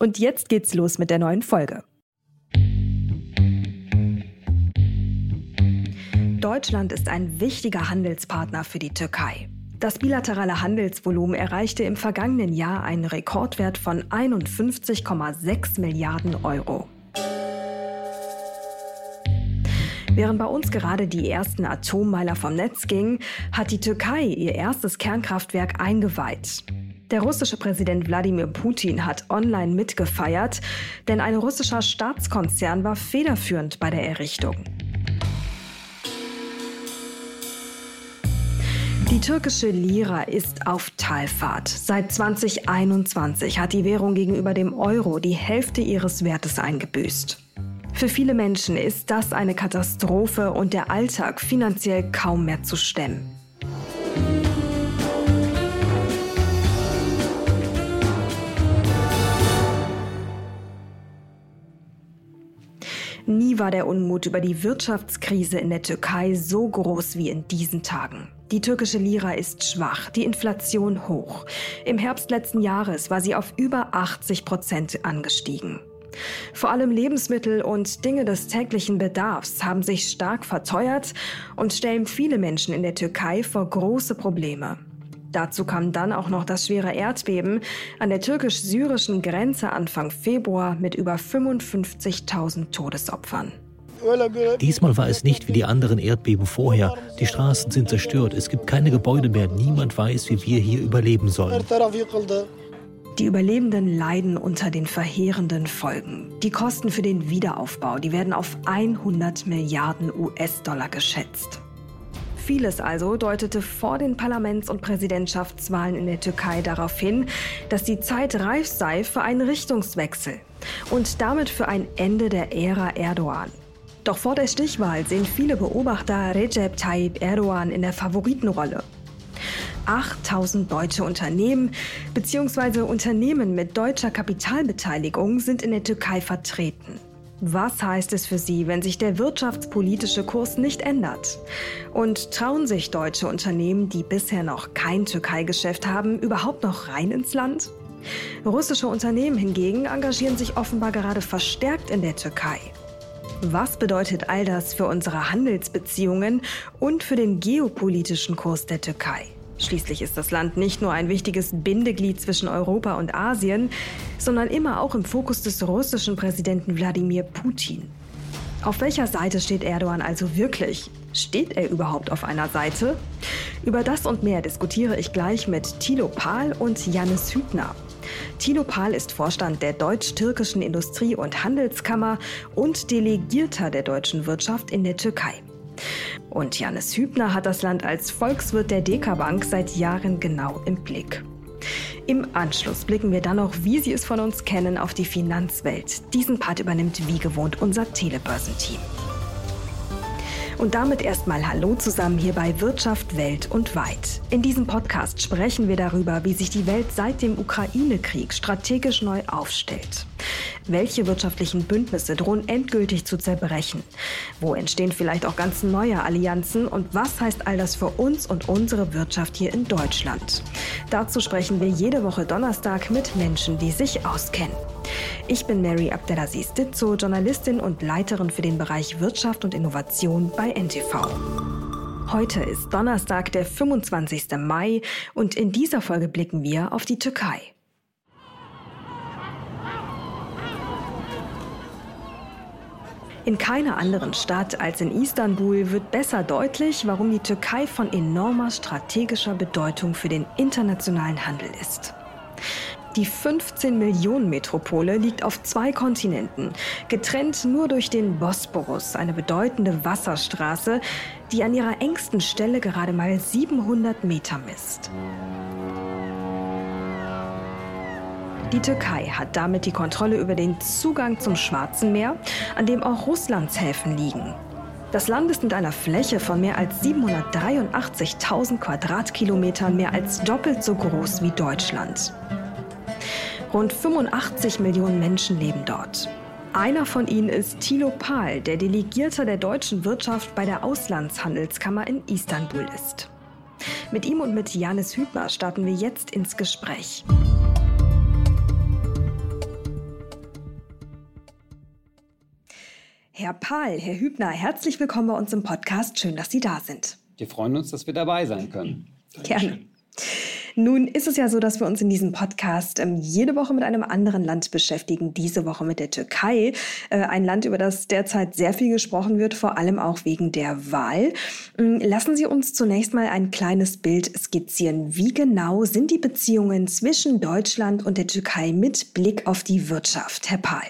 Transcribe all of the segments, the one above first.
Und jetzt geht's los mit der neuen Folge. Deutschland ist ein wichtiger Handelspartner für die Türkei. Das bilaterale Handelsvolumen erreichte im vergangenen Jahr einen Rekordwert von 51,6 Milliarden Euro. Während bei uns gerade die ersten Atommeiler vom Netz gingen, hat die Türkei ihr erstes Kernkraftwerk eingeweiht. Der russische Präsident Wladimir Putin hat online mitgefeiert, denn ein russischer Staatskonzern war federführend bei der Errichtung. Die türkische Lira ist auf Talfahrt. Seit 2021 hat die Währung gegenüber dem Euro die Hälfte ihres Wertes eingebüßt. Für viele Menschen ist das eine Katastrophe und der Alltag finanziell kaum mehr zu stemmen. Nie war der Unmut über die Wirtschaftskrise in der Türkei so groß wie in diesen Tagen. Die türkische Lira ist schwach, die Inflation hoch. Im Herbst letzten Jahres war sie auf über 80 Prozent angestiegen. Vor allem Lebensmittel und Dinge des täglichen Bedarfs haben sich stark verteuert und stellen viele Menschen in der Türkei vor große Probleme. Dazu kam dann auch noch das schwere Erdbeben an der türkisch-syrischen Grenze Anfang Februar mit über 55.000 Todesopfern. Diesmal war es nicht wie die anderen Erdbeben vorher. Die Straßen sind zerstört, es gibt keine Gebäude mehr, niemand weiß, wie wir hier überleben sollen. Die Überlebenden leiden unter den verheerenden Folgen. Die Kosten für den Wiederaufbau, die werden auf 100 Milliarden US-Dollar geschätzt. Vieles also deutete vor den Parlaments- und Präsidentschaftswahlen in der Türkei darauf hin, dass die Zeit reif sei für einen Richtungswechsel und damit für ein Ende der Ära Erdogan. Doch vor der Stichwahl sehen viele Beobachter Recep Tayyip Erdogan in der Favoritenrolle. 8000 deutsche Unternehmen bzw. Unternehmen mit deutscher Kapitalbeteiligung sind in der Türkei vertreten. Was heißt es für Sie, wenn sich der wirtschaftspolitische Kurs nicht ändert? Und trauen sich deutsche Unternehmen, die bisher noch kein Türkei-Geschäft haben, überhaupt noch rein ins Land? Russische Unternehmen hingegen engagieren sich offenbar gerade verstärkt in der Türkei. Was bedeutet all das für unsere Handelsbeziehungen und für den geopolitischen Kurs der Türkei? Schließlich ist das Land nicht nur ein wichtiges Bindeglied zwischen Europa und Asien, sondern immer auch im Fokus des russischen Präsidenten Wladimir Putin. Auf welcher Seite steht Erdogan also wirklich? Steht er überhaupt auf einer Seite? Über das und mehr diskutiere ich gleich mit Thilo Pahl und Janis Hübner. Thilo Pahl ist Vorstand der Deutsch-Türkischen Industrie- und Handelskammer und Delegierter der deutschen Wirtschaft in der Türkei. Und Janis Hübner hat das Land als Volkswirt der Dekabank seit Jahren genau im Blick. Im Anschluss blicken wir dann noch, wie Sie es von uns kennen, auf die Finanzwelt. Diesen Part übernimmt wie gewohnt unser Telebörsenteam. Und damit erstmal Hallo zusammen hier bei Wirtschaft Welt und Weit. In diesem Podcast sprechen wir darüber, wie sich die Welt seit dem Ukraine-Krieg strategisch neu aufstellt. Welche wirtschaftlichen Bündnisse drohen endgültig zu zerbrechen? Wo entstehen vielleicht auch ganz neue Allianzen? Und was heißt all das für uns und unsere Wirtschaft hier in Deutschland? Dazu sprechen wir jede Woche Donnerstag mit Menschen, die sich auskennen. Ich bin Mary Abdelaziz Ditzo, Journalistin und Leiterin für den Bereich Wirtschaft und Innovation bei NTV. Heute ist Donnerstag, der 25. Mai und in dieser Folge blicken wir auf die Türkei. In keiner anderen Stadt als in Istanbul wird besser deutlich, warum die Türkei von enormer strategischer Bedeutung für den internationalen Handel ist. Die 15 Millionen Metropole liegt auf zwei Kontinenten, getrennt nur durch den Bosporus, eine bedeutende Wasserstraße, die an ihrer engsten Stelle gerade mal 700 Meter misst. Die Türkei hat damit die Kontrolle über den Zugang zum Schwarzen Meer, an dem auch Russlands Häfen liegen. Das Land ist mit einer Fläche von mehr als 783.000 Quadratkilometern mehr als doppelt so groß wie Deutschland. Rund 85 Millionen Menschen leben dort. Einer von ihnen ist Thilo Pahl, der Delegierter der deutschen Wirtschaft bei der Auslandshandelskammer in Istanbul ist. Mit ihm und mit Janis Hübner starten wir jetzt ins Gespräch. Herr Pahl, Herr Hübner, herzlich willkommen bei uns im Podcast. Schön, dass Sie da sind. Wir freuen uns, dass wir dabei sein können. Gerne. Nun ist es ja so, dass wir uns in diesem Podcast ähm, jede Woche mit einem anderen Land beschäftigen. Diese Woche mit der Türkei. Äh, ein Land, über das derzeit sehr viel gesprochen wird, vor allem auch wegen der Wahl. Ähm, lassen Sie uns zunächst mal ein kleines Bild skizzieren. Wie genau sind die Beziehungen zwischen Deutschland und der Türkei mit Blick auf die Wirtschaft? Herr Pahl.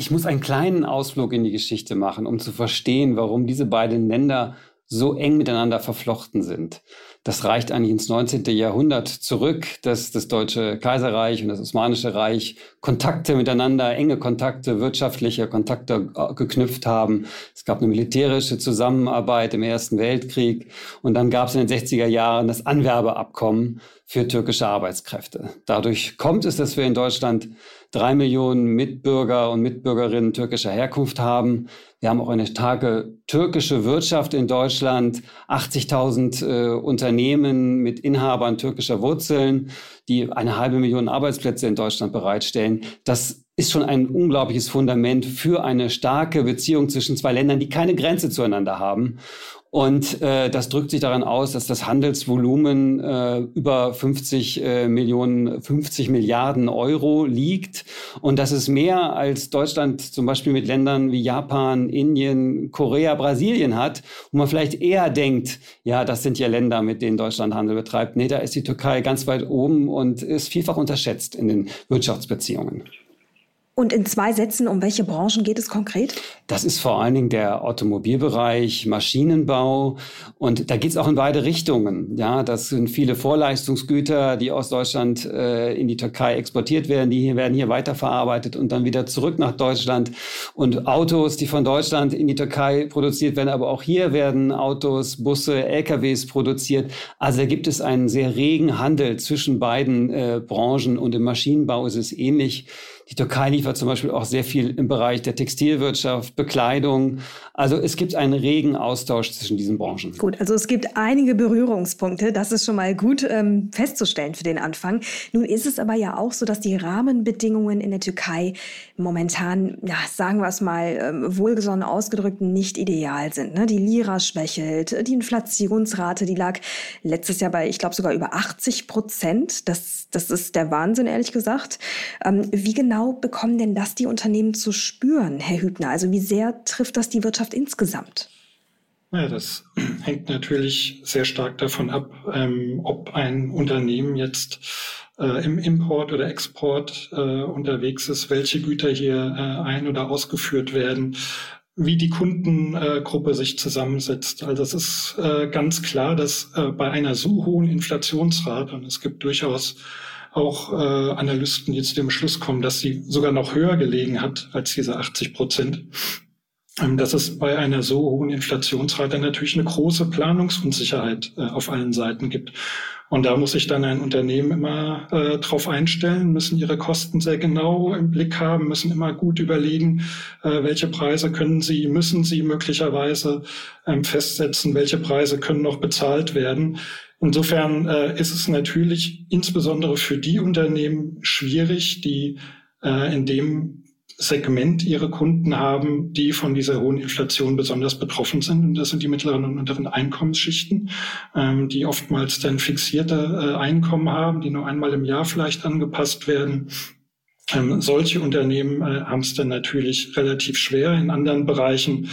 Ich muss einen kleinen Ausflug in die Geschichte machen, um zu verstehen, warum diese beiden Länder so eng miteinander verflochten sind. Das reicht eigentlich ins 19. Jahrhundert zurück, dass das Deutsche Kaiserreich und das Osmanische Reich Kontakte miteinander, enge Kontakte, wirtschaftliche Kontakte äh, geknüpft haben. Es gab eine militärische Zusammenarbeit im Ersten Weltkrieg und dann gab es in den 60er Jahren das Anwerbeabkommen für türkische Arbeitskräfte. Dadurch kommt es, dass wir in Deutschland drei Millionen Mitbürger und Mitbürgerinnen türkischer Herkunft haben. Wir haben auch eine starke türkische Wirtschaft in Deutschland, 80.000 äh, Unternehmen mit Inhabern türkischer Wurzeln, die eine halbe Million Arbeitsplätze in Deutschland bereitstellen. Das ist schon ein unglaubliches Fundament für eine starke Beziehung zwischen zwei Ländern, die keine Grenze zueinander haben. Und äh, das drückt sich daran aus, dass das Handelsvolumen äh, über 50 äh, Millionen, 50 Milliarden Euro liegt. Und das ist mehr als Deutschland zum Beispiel mit Ländern wie Japan, Indien, Korea, Brasilien hat, wo man vielleicht eher denkt, ja, das sind ja Länder, mit denen Deutschland Handel betreibt. Nee, da ist die Türkei ganz weit oben und ist vielfach unterschätzt in den Wirtschaftsbeziehungen. Und in zwei Sätzen, um welche Branchen geht es konkret? Das ist vor allen Dingen der Automobilbereich, Maschinenbau. Und da geht es auch in beide Richtungen. Ja, das sind viele Vorleistungsgüter, die aus Deutschland äh, in die Türkei exportiert werden. Die hier werden hier weiterverarbeitet und dann wieder zurück nach Deutschland. Und Autos, die von Deutschland in die Türkei produziert werden. Aber auch hier werden Autos, Busse, LKWs produziert. Also da gibt es einen sehr regen Handel zwischen beiden äh, Branchen. Und im Maschinenbau ist es ähnlich. Die Türkei liefert zum Beispiel auch sehr viel im Bereich der Textilwirtschaft, Bekleidung. Also es gibt einen regen Austausch zwischen diesen Branchen. Gut, also es gibt einige Berührungspunkte. Das ist schon mal gut ähm, festzustellen für den Anfang. Nun ist es aber ja auch so, dass die Rahmenbedingungen in der Türkei momentan, ja, sagen wir es mal, ähm, wohlgesonnen ausgedrückt, nicht ideal sind. Ne? Die Lira schwächelt, die Inflationsrate, die lag letztes Jahr bei, ich glaube, sogar über 80 Prozent. Das, das ist der Wahnsinn, ehrlich gesagt. Ähm, wie genau genau bekommen denn das die Unternehmen zu spüren, Herr Hübner? Also wie sehr trifft das die Wirtschaft insgesamt? Ja, das hängt natürlich sehr stark davon ab, ähm, ob ein Unternehmen jetzt äh, im Import oder Export äh, unterwegs ist, welche Güter hier äh, ein- oder ausgeführt werden, wie die Kundengruppe sich zusammensetzt. Also es ist äh, ganz klar, dass äh, bei einer so hohen Inflationsrate, und es gibt durchaus auch äh, Analysten jetzt dem Schluss kommen, dass sie sogar noch höher gelegen hat als diese 80 Prozent. Ähm, dass es bei einer so hohen Inflationsrate natürlich eine große Planungsunsicherheit äh, auf allen Seiten gibt. Und da muss sich dann ein Unternehmen immer äh, drauf einstellen, müssen ihre Kosten sehr genau im Blick haben, müssen immer gut überlegen, äh, welche Preise können sie, müssen sie möglicherweise ähm, festsetzen, welche Preise können noch bezahlt werden. Insofern äh, ist es natürlich insbesondere für die Unternehmen schwierig, die äh, in dem Segment ihre Kunden haben, die von dieser hohen Inflation besonders betroffen sind. Und das sind die mittleren und unteren Einkommensschichten, ähm, die oftmals dann fixierte äh, Einkommen haben, die nur einmal im Jahr vielleicht angepasst werden. Ähm, solche Unternehmen äh, haben es dann natürlich relativ schwer. In anderen Bereichen,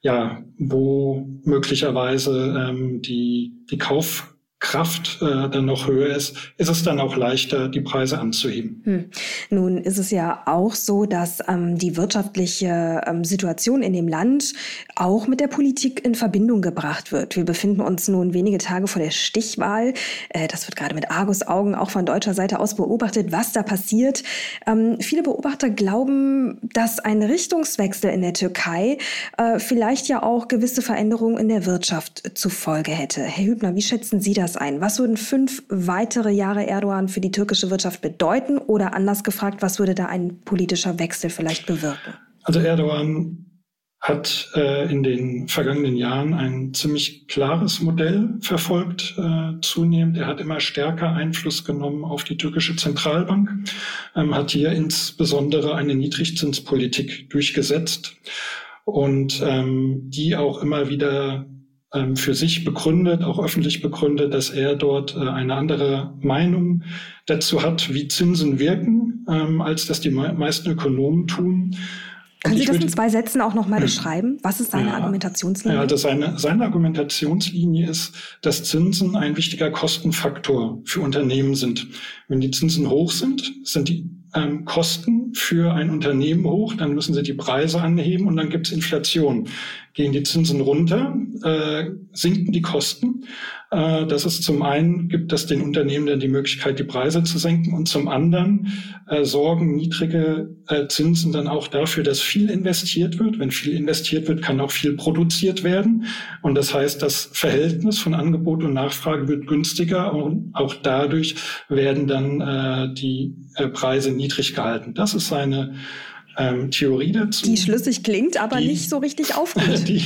ja, wo möglicherweise ähm, die, die Kauf Kraft äh, dann noch höher ist, ist es dann auch leichter, die Preise anzuheben. Hm. Nun ist es ja auch so, dass ähm, die wirtschaftliche ähm, Situation in dem Land auch mit der Politik in Verbindung gebracht wird. Wir befinden uns nun wenige Tage vor der Stichwahl. Äh, das wird gerade mit Argusaugen auch von deutscher Seite aus beobachtet, was da passiert. Ähm, viele Beobachter glauben, dass ein Richtungswechsel in der Türkei äh, vielleicht ja auch gewisse Veränderungen in der Wirtschaft zur Folge hätte. Herr Hübner, wie schätzen Sie das das ein? Was würden fünf weitere Jahre Erdogan für die türkische Wirtschaft bedeuten? Oder anders gefragt, was würde da ein politischer Wechsel vielleicht bewirken? Also Erdogan hat äh, in den vergangenen Jahren ein ziemlich klares Modell verfolgt, äh, zunehmend. Er hat immer stärker Einfluss genommen auf die türkische Zentralbank, ähm, hat hier insbesondere eine Niedrigzinspolitik durchgesetzt und ähm, die auch immer wieder ähm, für sich begründet, auch öffentlich begründet, dass er dort äh, eine andere Meinung dazu hat, wie Zinsen wirken, ähm, als das die meisten Ökonomen tun. Können Sie das in zwei Sätzen auch nochmal beschreiben? Was ist seine ja, Argumentationslinie? Ja, das seine, seine Argumentationslinie ist, dass Zinsen ein wichtiger Kostenfaktor für Unternehmen sind. Wenn die Zinsen hoch sind, sind die ähm, Kosten für ein Unternehmen hoch, dann müssen sie die Preise anheben und dann gibt es Inflation. Gehen die Zinsen runter, äh, sinken die Kosten. Äh, das ist zum einen, gibt das den Unternehmen dann die Möglichkeit, die Preise zu senken und zum anderen äh, sorgen niedrige äh, Zinsen dann auch dafür, dass viel investiert wird. Wenn viel investiert wird, kann auch viel produziert werden. Und das heißt, das Verhältnis von Angebot und Nachfrage wird günstiger und auch dadurch werden dann äh, die äh, Preise niedrig gehalten. Das ist seine ähm, Theorie dazu. Die schlüssig klingt, aber die, nicht so richtig aufgeht. Die,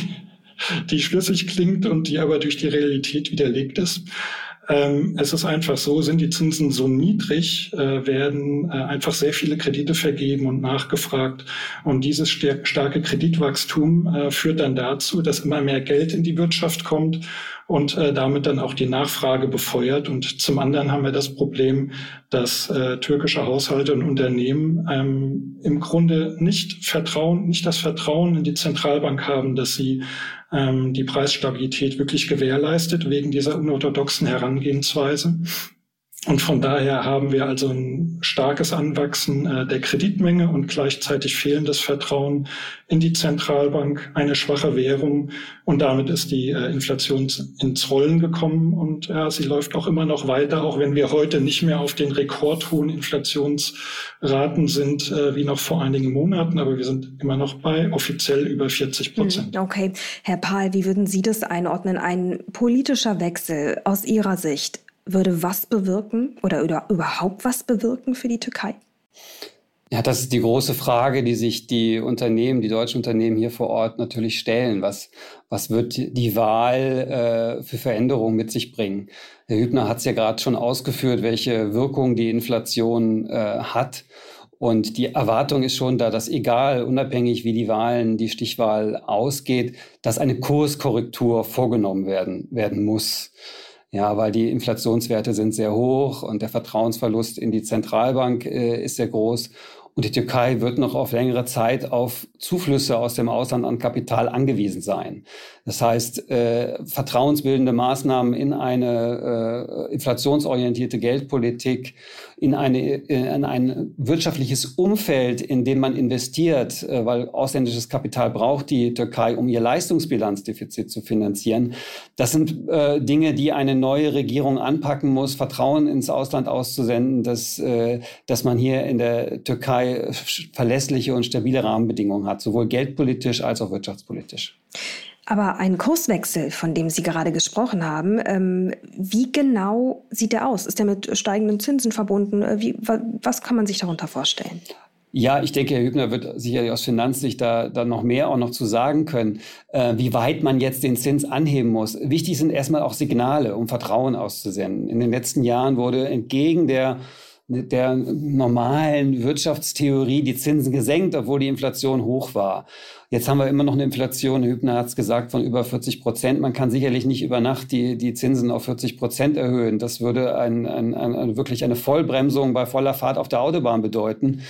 die schlüssig klingt und die aber durch die Realität widerlegt ist. Ähm, es ist einfach so, sind die Zinsen so niedrig, äh, werden äh, einfach sehr viele Kredite vergeben und nachgefragt. Und dieses starke Kreditwachstum äh, führt dann dazu, dass immer mehr Geld in die Wirtschaft kommt und äh, damit dann auch die Nachfrage befeuert. Und zum anderen haben wir das Problem, dass äh, türkische Haushalte und Unternehmen ähm, im Grunde nicht Vertrauen, nicht das Vertrauen in die Zentralbank haben, dass sie ähm, die Preisstabilität wirklich gewährleistet wegen dieser unorthodoxen Herangehensweise. Und von daher haben wir also ein starkes Anwachsen äh, der Kreditmenge und gleichzeitig fehlendes Vertrauen in die Zentralbank, eine schwache Währung und damit ist die äh, Inflation ins Rollen gekommen und ja, sie läuft auch immer noch weiter, auch wenn wir heute nicht mehr auf den rekordhohen Inflationsraten sind äh, wie noch vor einigen Monaten, aber wir sind immer noch bei offiziell über 40 Prozent. Hm, okay, Herr Pahl, wie würden Sie das einordnen? Ein politischer Wechsel aus Ihrer Sicht würde was bewirken oder, oder überhaupt was bewirken für die Türkei? Ja, das ist die große Frage, die sich die Unternehmen, die deutschen Unternehmen hier vor Ort natürlich stellen. Was, was wird die Wahl äh, für Veränderungen mit sich bringen? Herr Hübner hat es ja gerade schon ausgeführt, welche Wirkung die Inflation äh, hat. Und die Erwartung ist schon da, dass egal, unabhängig wie die Wahlen, die Stichwahl ausgeht, dass eine Kurskorrektur vorgenommen werden, werden muss. Ja, weil die Inflationswerte sind sehr hoch und der Vertrauensverlust in die Zentralbank äh, ist sehr groß. Und die Türkei wird noch auf längere Zeit auf Zuflüsse aus dem Ausland an Kapital angewiesen sein. Das heißt, äh, vertrauensbildende Maßnahmen in eine äh, inflationsorientierte Geldpolitik, in, eine, in ein wirtschaftliches Umfeld, in dem man investiert, äh, weil ausländisches Kapital braucht die Türkei, um ihr Leistungsbilanzdefizit zu finanzieren. Das sind äh, Dinge, die eine neue Regierung anpacken muss, Vertrauen ins Ausland auszusenden, dass, äh, dass man hier in der Türkei verlässliche und stabile Rahmenbedingungen hat, sowohl geldpolitisch als auch wirtschaftspolitisch. Aber ein Kurswechsel, von dem Sie gerade gesprochen haben, ähm, wie genau sieht der aus? Ist der mit steigenden Zinsen verbunden? Äh, wie, was kann man sich darunter vorstellen? Ja, ich denke, Herr Hübner wird sicherlich aus Finanzsicht da, da noch mehr auch noch zu sagen können, äh, wie weit man jetzt den Zins anheben muss. Wichtig sind erstmal auch Signale, um Vertrauen auszusenden. In den letzten Jahren wurde entgegen der der normalen Wirtschaftstheorie die Zinsen gesenkt, obwohl die Inflation hoch war. Jetzt haben wir immer noch eine Inflation, Hübner hat es gesagt, von über 40 Prozent. Man kann sicherlich nicht über Nacht die, die Zinsen auf 40 Prozent erhöhen. Das würde ein, ein, ein, wirklich eine Vollbremsung bei voller Fahrt auf der Autobahn bedeuten,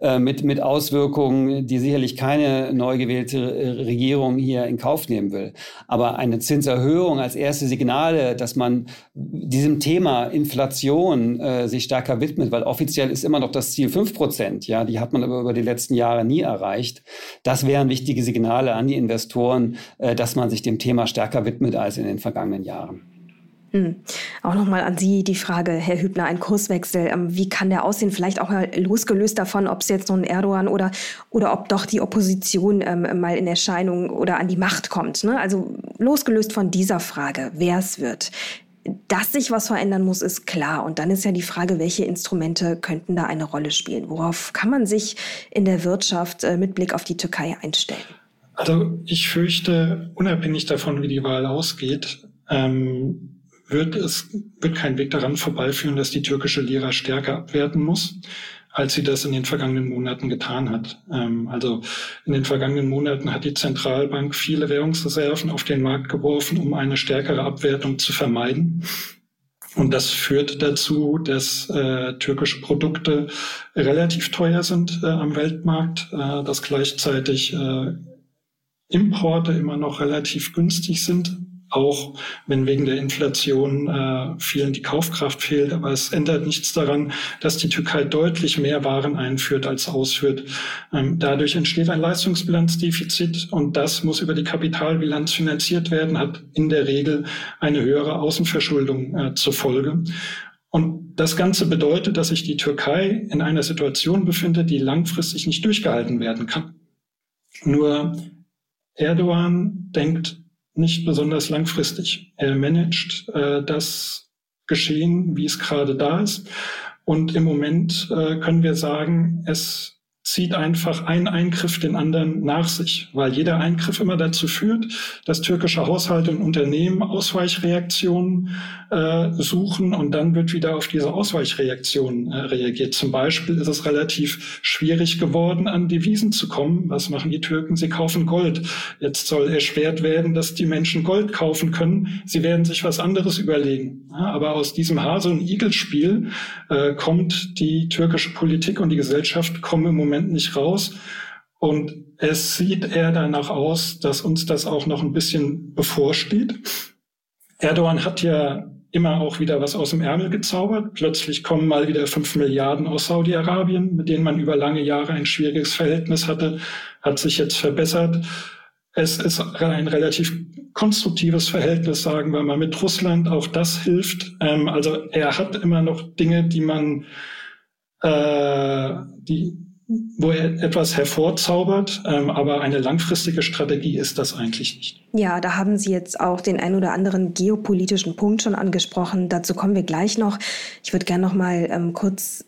äh, mit, mit Auswirkungen, die sicherlich keine neu gewählte Regierung hier in Kauf nehmen will. Aber eine Zinserhöhung als erste Signale, dass man diesem Thema Inflation äh, sich stärker widmet, weil offiziell ist immer noch das Ziel 5 Prozent. Ja, die hat man aber über die letzten Jahre nie erreicht. Das wären wichtige wichtige Signale an die Investoren, äh, dass man sich dem Thema stärker widmet als in den vergangenen Jahren. Hm. Auch nochmal an Sie die Frage, Herr Hübner, ein Kurswechsel. Ähm, wie kann der aussehen? Vielleicht auch mal losgelöst davon, ob es jetzt ein Erdogan oder, oder ob doch die Opposition ähm, mal in Erscheinung oder an die Macht kommt. Ne? Also losgelöst von dieser Frage, wer es wird. Dass sich was verändern muss, ist klar. Und dann ist ja die Frage, welche Instrumente könnten da eine Rolle spielen? Worauf kann man sich in der Wirtschaft äh, mit Blick auf die Türkei einstellen? Also ich fürchte, unabhängig davon, wie die Wahl ausgeht, ähm, wird es wird kein Weg daran vorbeiführen, dass die türkische Lira stärker abwerten muss als sie das in den vergangenen Monaten getan hat. Ähm, also in den vergangenen Monaten hat die Zentralbank viele Währungsreserven auf den Markt geworfen, um eine stärkere Abwertung zu vermeiden. Und das führt dazu, dass äh, türkische Produkte relativ teuer sind äh, am Weltmarkt, äh, dass gleichzeitig äh, Importe immer noch relativ günstig sind auch wenn wegen der Inflation äh, vielen die Kaufkraft fehlt. Aber es ändert nichts daran, dass die Türkei deutlich mehr Waren einführt als ausführt. Ähm, dadurch entsteht ein Leistungsbilanzdefizit und das muss über die Kapitalbilanz finanziert werden, hat in der Regel eine höhere Außenverschuldung äh, zur Folge. Und das Ganze bedeutet, dass sich die Türkei in einer Situation befindet, die langfristig nicht durchgehalten werden kann. Nur Erdogan denkt nicht besonders langfristig. Er managt äh, das Geschehen, wie es gerade da ist. Und im Moment äh, können wir sagen, es zieht einfach ein Eingriff den anderen nach sich, weil jeder Eingriff immer dazu führt, dass türkische Haushalte und Unternehmen Ausweichreaktionen äh, suchen und dann wird wieder auf diese Ausweichreaktionen äh, reagiert. Zum Beispiel ist es relativ schwierig geworden, an Devisen zu kommen. Was machen die Türken? Sie kaufen Gold. Jetzt soll erschwert werden, dass die Menschen Gold kaufen können. Sie werden sich was anderes überlegen. Ja, aber aus diesem Hase- und Igel-Spiel äh, kommt die türkische Politik und die Gesellschaft kommen im Moment Moment nicht raus. Und es sieht eher danach aus, dass uns das auch noch ein bisschen bevorsteht. Erdogan hat ja immer auch wieder was aus dem Ärmel gezaubert. Plötzlich kommen mal wieder fünf Milliarden aus Saudi-Arabien, mit denen man über lange Jahre ein schwieriges Verhältnis hatte, hat sich jetzt verbessert. Es ist ein relativ konstruktives Verhältnis, sagen wir mal, mit Russland. Auch das hilft. Ähm, also er hat immer noch Dinge, die man, äh, die, wo er etwas hervorzaubert, ähm, aber eine langfristige Strategie ist das eigentlich nicht. Ja, da haben Sie jetzt auch den ein oder anderen geopolitischen Punkt schon angesprochen. Dazu kommen wir gleich noch. Ich würde gerne noch mal ähm, kurz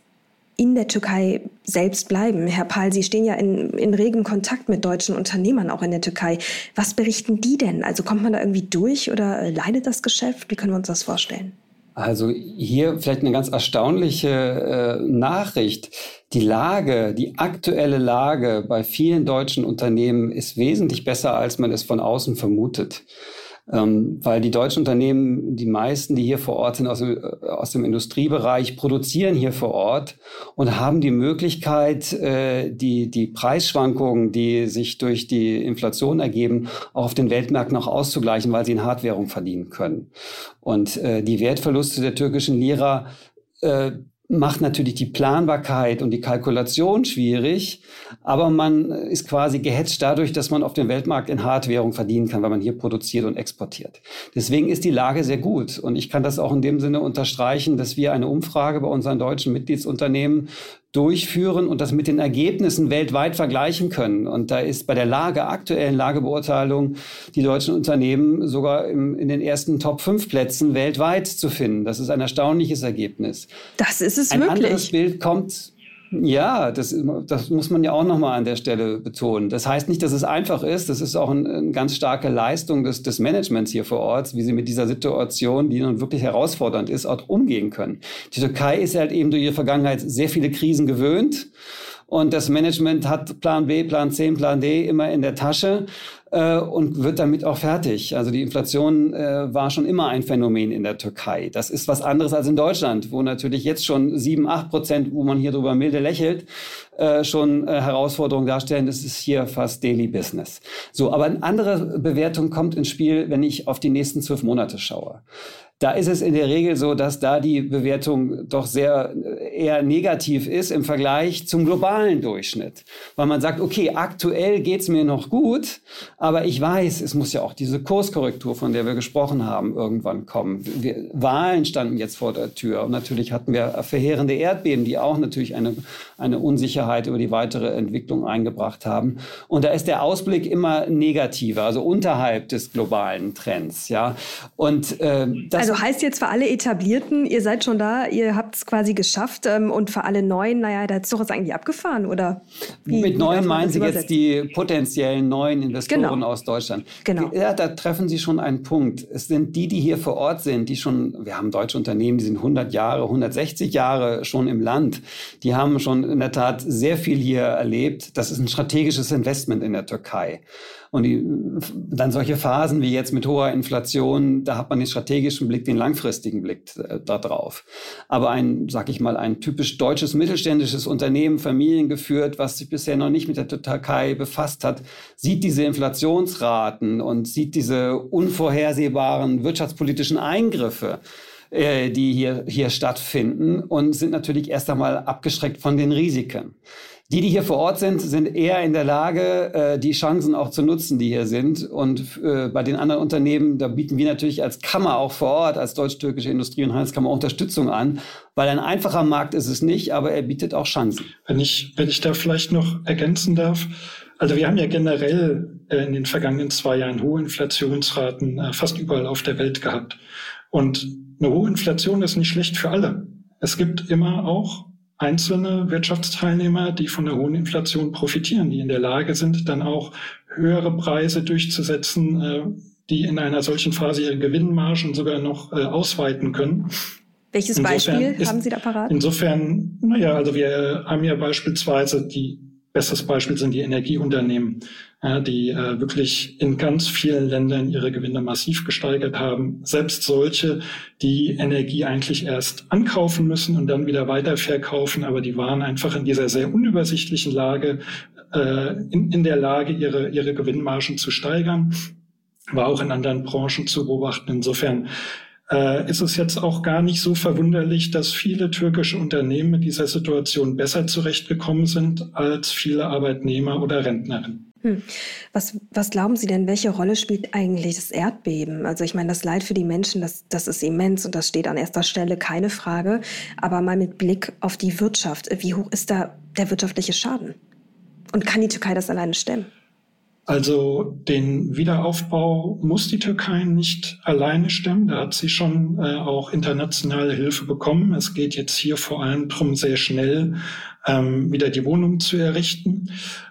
in der Türkei selbst bleiben. Herr Pahl, Sie stehen ja in, in regem Kontakt mit deutschen Unternehmern auch in der Türkei. Was berichten die denn? Also kommt man da irgendwie durch oder leidet das Geschäft? Wie können wir uns das vorstellen? Also hier vielleicht eine ganz erstaunliche äh, Nachricht. Die Lage, die aktuelle Lage bei vielen deutschen Unternehmen ist wesentlich besser, als man es von außen vermutet. Ähm, weil die deutschen Unternehmen, die meisten, die hier vor Ort sind aus dem, äh, aus dem Industriebereich, produzieren hier vor Ort und haben die Möglichkeit, äh, die, die Preisschwankungen, die sich durch die Inflation ergeben, auch auf den Weltmärkten noch auszugleichen, weil sie in Hardwährung verdienen können. Und äh, die Wertverluste der türkischen Lira äh, macht natürlich die Planbarkeit und die Kalkulation schwierig, aber man ist quasi gehetzt dadurch, dass man auf dem Weltmarkt in Hardwährung verdienen kann, weil man hier produziert und exportiert. Deswegen ist die Lage sehr gut und ich kann das auch in dem Sinne unterstreichen, dass wir eine Umfrage bei unseren deutschen Mitgliedsunternehmen durchführen und das mit den Ergebnissen weltweit vergleichen können. Und da ist bei der Lage, aktuellen Lagebeurteilung, die deutschen Unternehmen sogar im, in den ersten Top 5 Plätzen weltweit zu finden. Das ist ein erstaunliches Ergebnis. Das ist es ein wirklich. Ein anderes Bild kommt Ja, das, das muss man ja auch nochmal an der Stelle betonen. Das heißt nicht, dass es einfach ist. Das ist auch ein, eine ganz starke Leistung des, des Managements hier vor Ort, wie sie mit dieser Situation, die nun wirklich herausfordernd ist, auch umgehen können. Die Türkei ist halt eben durch ihre Vergangenheit sehr viele Krisen gewöhnt. Und das Management hat Plan B, Plan C, Plan D immer in der Tasche äh, und wird damit auch fertig. Also die Inflation äh, war schon immer ein Phänomen in der Türkei. Das ist was anderes als in Deutschland, wo natürlich jetzt schon sieben, acht Prozent, wo man hier drüber milde lächelt, äh, schon äh, Herausforderungen darstellen. Das ist hier fast Daily Business. So, aber eine andere Bewertung kommt ins Spiel, wenn ich auf die nächsten zwölf Monate schaue. Da ist es in der Regel so, dass da die Bewertung doch sehr äh, eher negativ ist im Vergleich zum globalen Durchschnitt. Weil man sagt, okay, aktuell geht's mir noch gut, aber ich weiß, es muss ja auch diese Kurskorrektur, von der wir gesprochen haben, irgendwann kommen. Wir, Wahlen standen jetzt vor der Tür und natürlich hatten wir verheerende Erdbeben, die auch natürlich eine, eine Unsicherheit über die weitere Entwicklung eingebracht haben. Und da ist der Ausblick immer negativer, also unterhalb des globalen Trends. Ja, und äh, das also heißt jetzt für alle Etablierten, ihr seid schon da, ihr habt es quasi geschafft ähm, und für alle Neuen, naja, da ist doch jetzt eigentlich abgefahren, oder? Wie, Mit Neuen meinen Sie jetzt die potenziellen neuen Investoren genau. aus Deutschland? Genau. Ja, da treffen Sie schon einen Punkt. Es sind die, die hier vor Ort sind, die schon, wir haben deutsche Unternehmen, die sind 100 Jahre, 160 Jahre schon im Land. Die haben schon in der Tat sehr viel hier erlebt. Das ist ein strategisches Investment in der Türkei. Und die, dann solche Phasen wie jetzt mit hoher Inflation, da hat man den strategischen Blick, den langfristigen Blick äh, da drauf. Aber ein, sag ich mal, ein typisch deutsches mittelständisches Unternehmen, familiengeführt, was sich bisher noch nicht mit der Türkei befasst hat, sieht diese Inflationsraten und sieht diese unvorhersehbaren wirtschaftspolitischen Eingriffe äh, die hier, hier stattfinden und sind natürlich erst einmal abgeschreckt von den Risiken. Die, die hier vor Ort sind, sind eher in der Lage, äh, die Chancen auch zu nutzen, die hier sind. Und äh, bei den anderen Unternehmen, da bieten wir natürlich als Kammer auch vor Ort, als deutsch-türkische Industrie- und Handelskammer Unterstützung an, weil ein einfacher Markt ist es nicht, aber er bietet auch Chancen. Wenn ich, wenn ich da vielleicht noch ergänzen darf, also wir haben ja generell äh, in den vergangenen zwei Jahren hohe Inflationsraten äh, fast überall auf der Welt gehabt. Und eine hohe Inflation ist nicht schlecht für alle. Es gibt immer auch einzelne Wirtschaftsteilnehmer, die von der hohen Inflation profitieren, die in der Lage sind, dann auch höhere Preise durchzusetzen, äh, die in einer solchen Phase ihre Gewinnmargen sogar noch äh, ausweiten können. Welches insofern Beispiel ist, haben Sie da parat? Insofern, naja, also wir haben ja beispielsweise die Bestes Beispiel sind die Energieunternehmen, die äh, wirklich in ganz vielen Ländern ihre Gewinne massiv gesteigert haben. Selbst solche, die Energie eigentlich erst ankaufen müssen und dann wieder weiterverkaufen, aber die waren einfach in dieser sehr unübersichtlichen Lage, äh, in, in der Lage, ihre, ihre Gewinnmargen zu steigern. War auch in anderen Branchen zu beobachten. Insofern äh, ist es jetzt auch gar nicht so verwunderlich, dass viele türkische Unternehmen mit dieser Situation besser zurechtgekommen sind als viele Arbeitnehmer oder Rentnerinnen. Hm. Was, was glauben Sie denn, welche Rolle spielt eigentlich das Erdbeben? Also ich meine, das Leid für die Menschen, das, das ist immens und das steht an erster Stelle, keine Frage. Aber mal mit Blick auf die Wirtschaft, wie hoch ist da der wirtschaftliche Schaden? Und kann die Türkei das alleine stemmen? Also den Wiederaufbau muss die Türkei nicht alleine stemmen. Da hat sie schon äh, auch internationale Hilfe bekommen. Es geht jetzt hier vor allem darum, sehr schnell ähm, wieder die Wohnung zu errichten.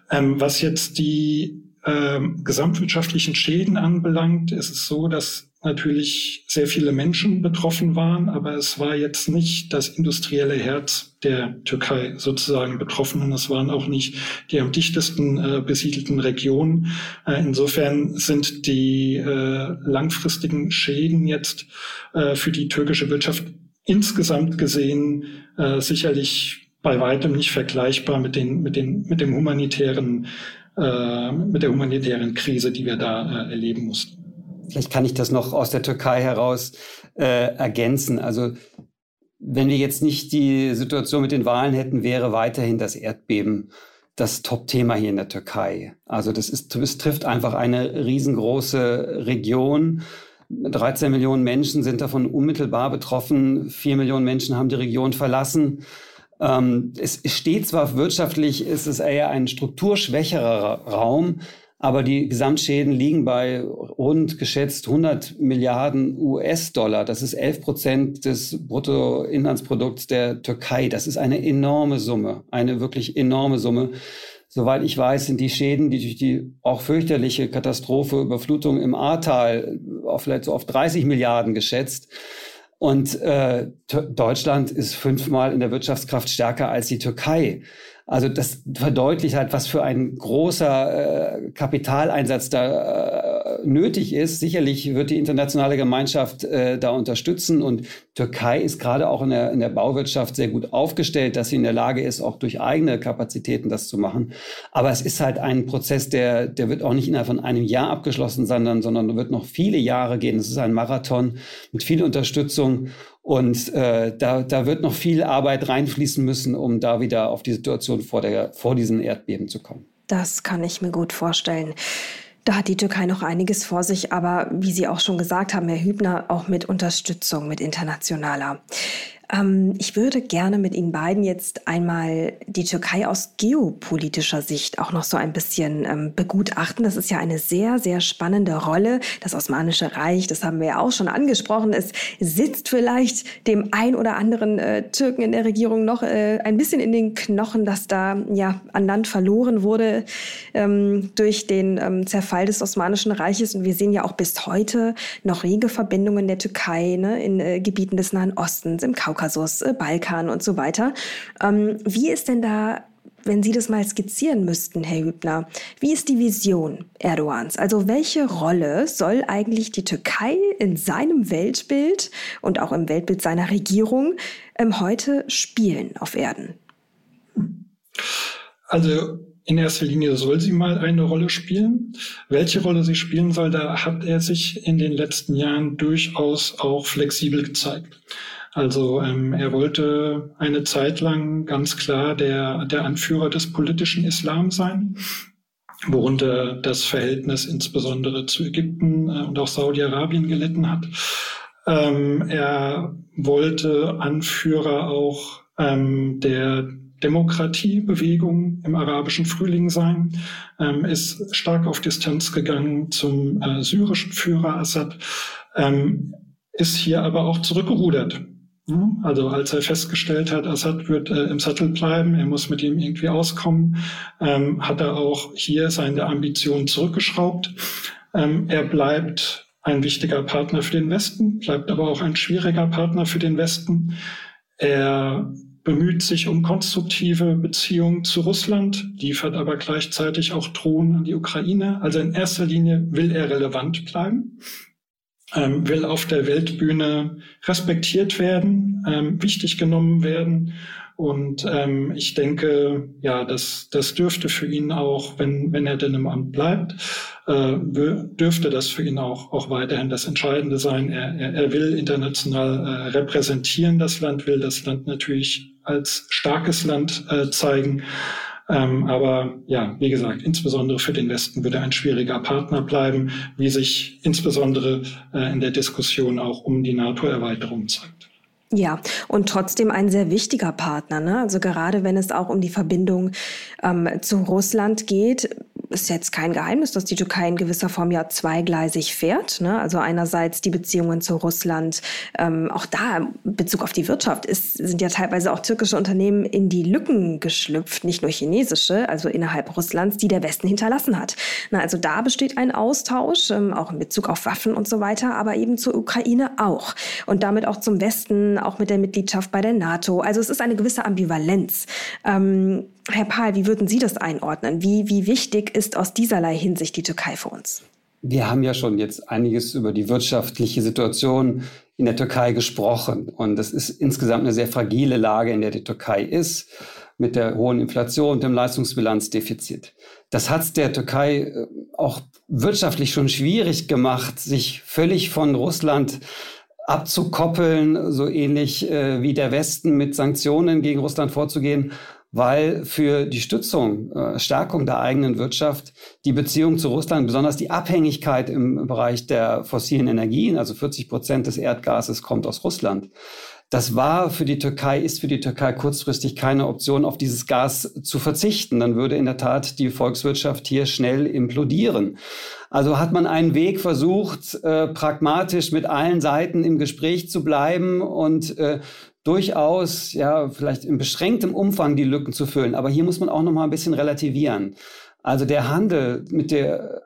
Ähm, was jetzt die ähm, gesamtwirtschaftlichen Schäden anbelangt, ist es so, dass natürlich sehr viele Menschen betroffen waren, aber es war jetzt nicht das industrielle Herz der Türkei sozusagen betroffen und es waren auch nicht die am dichtesten äh, besiedelten Regionen. Äh, insofern sind die äh, langfristigen Schäden jetzt äh, für die türkische Wirtschaft insgesamt gesehen äh, sicherlich bei weitem nicht vergleichbar mit den mit den mit dem humanitären äh, mit der humanitären Krise, die wir da erleben mussten. Vielleicht kann ich das noch aus der Türkei heraus äh, ergänzen. Also wenn wir jetzt nicht die Situation mit den Wahlen hätten, wäre weiterhin das Erdbeben das Top-Thema hier in der Türkei. Also das, ist, das trifft einfach eine riesengroße Region. 13 Millionen Menschen sind davon unmittelbar betroffen. Vier Millionen Menschen haben die Region verlassen. Ähm, es steht zwar wirtschaftlich, ist es eher ein strukturschwächerer Raum, aber die Gesamtschäden liegen bei rund geschätzt 100 Milliarden US-Dollar. Das ist 11 Prozent des Bruttoinlandsprodukts der Türkei. Das ist eine enorme Summe, eine wirklich enorme Summe. Soweit ich weiß, sind die Schäden, die durch die auch fürchterliche Katastrophe, Überflutung im Ahrtal auf vielleicht so auf 30 Milliarden geschätzt. Und äh, Deutschland ist fünfmal in der Wirtschaftskraft stärker als die Türkei. Also das verdeutlicht halt, was für ein großer äh, Kapitaleinsatz da äh, nötig ist. Sicherlich wird die internationale Gemeinschaft äh, da unterstützen und Türkei ist gerade auch in der, in der Bauwirtschaft sehr gut aufgestellt, dass sie in der Lage ist, auch durch eigene Kapazitäten das zu machen. Aber es ist halt ein Prozess, der, der wird auch nicht innerhalb von einem Jahr abgeschlossen, sondern, sondern wird noch viele Jahre gehen. Es ist ein Marathon mit viel Unterstützung. Und äh, da, da wird noch viel Arbeit reinfließen müssen, um da wieder auf die Situation vor, der, vor diesen Erdbeben zu kommen. Das kann ich mir gut vorstellen. Da hat die Türkei noch einiges vor sich, aber wie Sie auch schon gesagt haben, Herr Hübner, auch mit Unterstützung, mit internationaler. Ähm, ich würde gerne mit Ihnen beiden jetzt einmal die Türkei aus geopolitischer Sicht auch noch so ein bisschen ähm, begutachten. Das ist ja eine sehr, sehr spannende Rolle. Das Osmanische Reich, das haben wir ja auch schon angesprochen, es sitzt vielleicht dem ein oder anderen äh, Türken in der Regierung noch äh, ein bisschen in den Knochen, dass da ja an Land verloren wurde ähm, durch den Zerfall des Osmanischen Reiches. Und wir sehen ja auch bis heute noch rege Verbindungen der Türkei ne, in äh, Gebieten des Nahen Ostens, im Kaukasus Kaukasus, äh, Balkan und so weiter. Ähm, wie ist denn da wenn Sie das mal skizzieren müssten, Herr Hübner, wie ist die Vision Erdogans? Also welche Rolle soll eigentlich die Türkei in seinem Weltbild und auch im Weltbild seiner Regierung ähm, heute spielen auf Erden? Also in erster Linie soll sie mal eine Rolle spielen. Welche Rolle sie spielen soll, da hat er sich in den letzten Jahren durchaus auch flexibel gezeigt. Also ähm, er wollte eine Zeit lang ganz klar der, der Anführer des politischen Islam sein, worunter das Verhältnis insbesondere zu Ägypten äh, und auch Saudi-Arabien gelitten hat. Ähm, er wollte Anführer auch ähm, der Demokratiebewegung im arabischen Frühling sein, ähm, ist stark auf Distanz gegangen zum äh, syrischen Führer Assad, ähm, ist hier aber auch zurückgerudert also als er festgestellt hat, Assad wird äh, im Sattel bleiben, er muss mit ihm irgendwie auskommen, ähm, hat er auch hier seine Ambitionen zurückgeschraubt. Ähm, er bleibt ein wichtiger Partner für den Westen, bleibt aber auch ein schwieriger Partner für den Westen. Er bemüht sich um konstruktive Beziehungen zu Russland, liefert aber gleichzeitig auch Drohnen an die Ukraine. Also in erster Linie will er relevant bleiben ähm, will auf der Weltbühne respektiert werden, ähm, wichtig genommen werden. Und ähm, ich denke, ja, das, das dürfte für ihn auch, wenn, wenn er denn im Amt bleibt, äh, dürfte das für ihn auch, auch weiterhin das Entscheidende sein. Er, er, er will international äh, repräsentieren, das Land will das Land natürlich als starkes Land äh, zeigen. Ähm, aber ja, wie gesagt, insbesondere für den Westen würde ein schwieriger Partner bleiben, wie sich insbesondere äh, in der Diskussion auch um die NATO-Erweiterung zeigt. Ja, und trotzdem ein sehr wichtiger Partner. Ne? Also gerade wenn es auch um die Verbindung ähm, zu Russland geht, ist jetzt kein Geheimnis, dass die Türkei in gewisser Form ja zweigleisig fährt. Ne? Also einerseits die Beziehungen zu Russland, ähm, auch da in Bezug auf die Wirtschaft ist, sind ja teilweise auch türkische Unternehmen in die Lücken geschlüpft, nicht nur chinesische, also innerhalb Russlands, die der Westen hinterlassen hat. Na, also da besteht ein Austausch, ähm, auch in Bezug auf Waffen und so weiter, aber eben zur Ukraine auch. Und damit auch zum Westen, auch mit der Mitgliedschaft bei der NATO. Also es ist eine gewisse Ambivalenz. Ähm, Herr Pahl, wie würden Sie das einordnen? Wie, wie wichtig ist aus dieserlei Hinsicht die Türkei für uns? Wir haben ja schon jetzt einiges über die wirtschaftliche Situation in der Türkei gesprochen. Und es ist insgesamt eine sehr fragile Lage, in der die Türkei ist, mit der hohen Inflation und dem Leistungsbilanzdefizit. Das hat es der Türkei äh, auch wirtschaftlich schon schwierig gemacht, sich völlig von Russland abzukoppeln, so ähnlich äh, wie der Westen mit Sanktionen gegen Russland vorzugehen weil für die Stützung, äh, Stärkung der eigenen Wirtschaft die Beziehung zu Russland, besonders die Abhängigkeit im Bereich der fossilen Energien, also 40 Prozent des Erdgases kommt aus Russland, Das war für die Türkei, ist für die Türkei kurzfristig keine Option, auf dieses Gas zu verzichten. Dann würde in der Tat die Volkswirtschaft hier schnell implodieren. Also hat man einen Weg versucht, äh, pragmatisch mit allen Seiten im Gespräch zu bleiben und äh, durchaus, ja, vielleicht in beschränktem Umfang die Lücken zu füllen. Aber hier muss man auch noch mal ein bisschen relativieren. Also der Handel mit der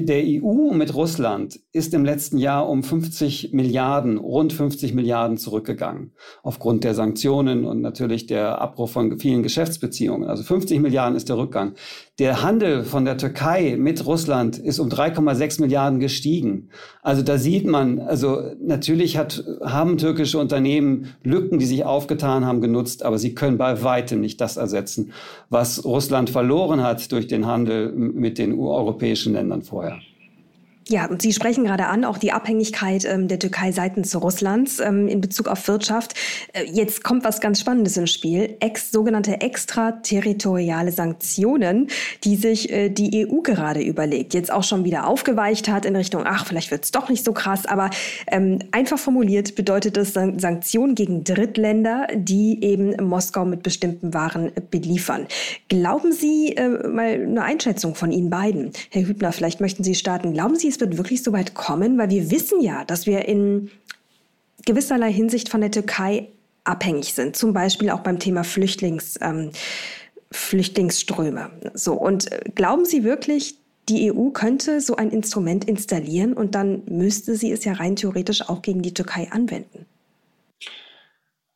der EU mit Russland ist im letzten Jahr um 50 Milliarden, rund 50 Milliarden zurückgegangen. Aufgrund der Sanktionen und natürlich der Abbruch von vielen Geschäftsbeziehungen. Also 50 Milliarden ist der Rückgang. Der Handel von der Türkei mit Russland ist um 3,6 Milliarden gestiegen. Also da sieht man, also natürlich hat, haben türkische Unternehmen Lücken, die sich aufgetan haben, genutzt, aber sie können bei weitem nicht das ersetzen, was Russland verloren hat durch den Handel mit den europäischen Ländern vorher. Ja, und Sie sprechen gerade an, auch die Abhängigkeit ähm, der Türkei seitens Russlands ähm, in Bezug auf Wirtschaft. Äh, jetzt kommt was ganz Spannendes ins Spiel. Ex, sogenannte extraterritoriale Sanktionen, die sich äh, die EU gerade überlegt. Jetzt auch schon wieder aufgeweicht hat in Richtung, ach, vielleicht wird es doch nicht so krass. Aber ähm, einfach formuliert bedeutet es Sanktionen gegen Drittländer, die eben Moskau mit bestimmten Waren beliefern. Glauben Sie, äh, mal eine Einschätzung von Ihnen beiden. Herr Hübner, vielleicht möchten Sie starten. Glauben Sie, es wird wirklich so weit kommen? Weil wir wissen ja, dass wir in gewisserlei Hinsicht von der Türkei abhängig sind. Zum Beispiel auch beim Thema Flüchtlings, ähm, Flüchtlingsströme. So, und äh, glauben Sie wirklich, die EU könnte so ein Instrument installieren und dann müsste sie es ja rein theoretisch auch gegen die Türkei anwenden?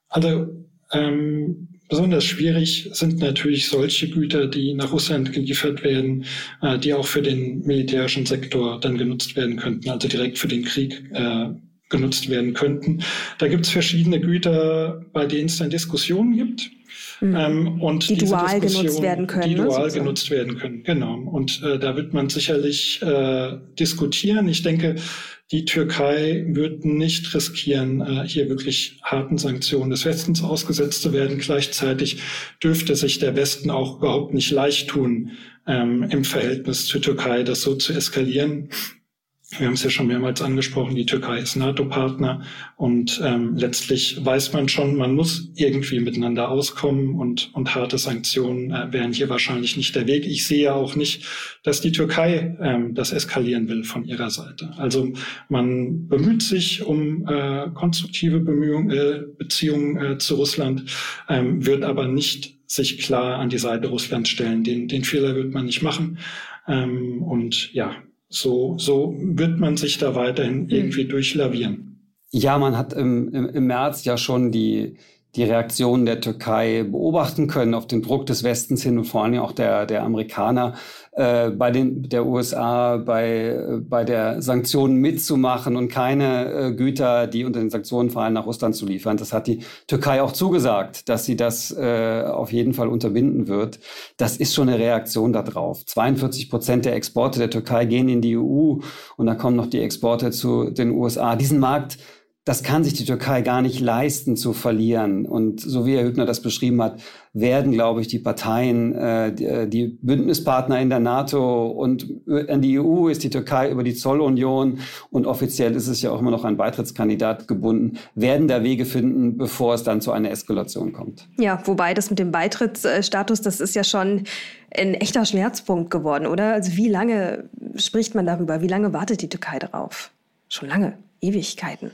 Also ähm, Besonders schwierig sind natürlich solche Güter, die nach Russland geliefert werden, äh, die auch für den militärischen Sektor dann genutzt werden könnten, also direkt für den Krieg äh, genutzt werden könnten. Da gibt es verschiedene Güter, bei denen es dann Diskussionen gibt. Mhm. Ähm, und die dual genutzt werden können. Die ne, dual genutzt werden können, genau. Und äh, da wird man sicherlich äh, diskutieren. Ich denke, die Türkei wird nicht riskieren, äh, hier wirklich harten Sanktionen des Westens ausgesetzt zu werden. Gleichzeitig dürfte sich der Westen auch überhaupt nicht leicht tun, ähm, im Verhältnis zur Türkei das so zu eskalieren. Wir haben es ja schon mehrmals angesprochen, die Türkei ist NATO-Partner und ähm, letztlich weiß man schon, man muss irgendwie miteinander auskommen und, und harte Sanktionen äh, wären hier wahrscheinlich nicht der Weg. Ich sehe auch nicht, dass die Türkei ähm, das eskalieren will von ihrer Seite. Also man bemüht sich um äh, konstruktive Bemühungen, äh, Beziehungen äh, zu Russland, ähm, wird aber nicht sich klar an die Seite Russlands stellen. Den, den Fehler wird man nicht machen. Ähm, und ja, so, so wird man sich da weiterhin hm. irgendwie durchlavieren. Ja, man hat im, im, im März ja schon die, die Reaktion der Türkei beobachten können auf den Druck des Westens hin und vor allem auch der, der Amerikaner äh, bei den, der USA bei, bei der Sanktionen mitzumachen und keine äh, Güter, die unter den Sanktionen fallen, nach Russland zu liefern. Das hat die Türkei auch zugesagt, dass sie das äh, auf jeden Fall unterbinden wird. Das ist schon eine Reaktion darauf. 42 Prozent der Exporte der Türkei gehen in die EU und da kommen noch die Exporte zu den USA. Diesen Markt das kann sich die Türkei gar nicht leisten zu verlieren. Und so wie Herr Hübner das beschrieben hat, werden, glaube ich, die Parteien, äh, die, äh, Bündnispartner in der NATO und an die EU ist die Türkei über die Zollunion und offiziell ist es ja auch immer noch ein Beitrittskandidat gebunden, werden da Wege finden, bevor es dann zu einer Eskalation kommt. Ja, wobei das mit dem Beitrittsstatus, das ist ja schon ein echter Schmerzpunkt geworden, oder? Also wie lange spricht man darüber? Wie lange wartet die Türkei darauf? Schon lange, Ewigkeiten.